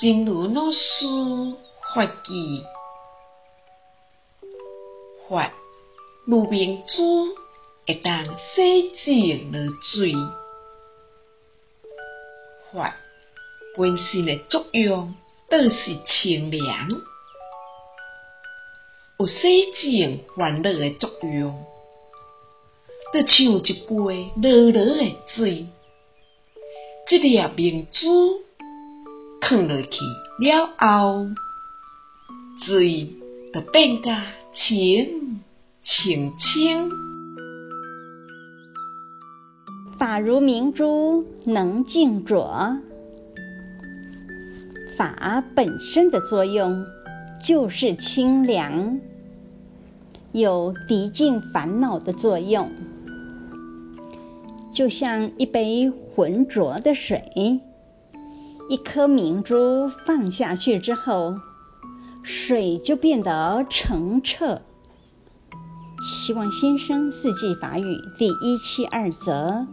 正如老师法语，法如明珠，会当洗净了水。发本身的作用，都是清凉，有洗净烦恼的作用，得像一杯热热的水，这粒明珠放落去了后，水就变甲清清清。法如明珠，能净浊。法本身的作用就是清凉，有涤净烦恼的作用。就像一杯浑浊的水，一颗明珠放下去之后，水就变得澄澈。希望先生四季法语第一期二则。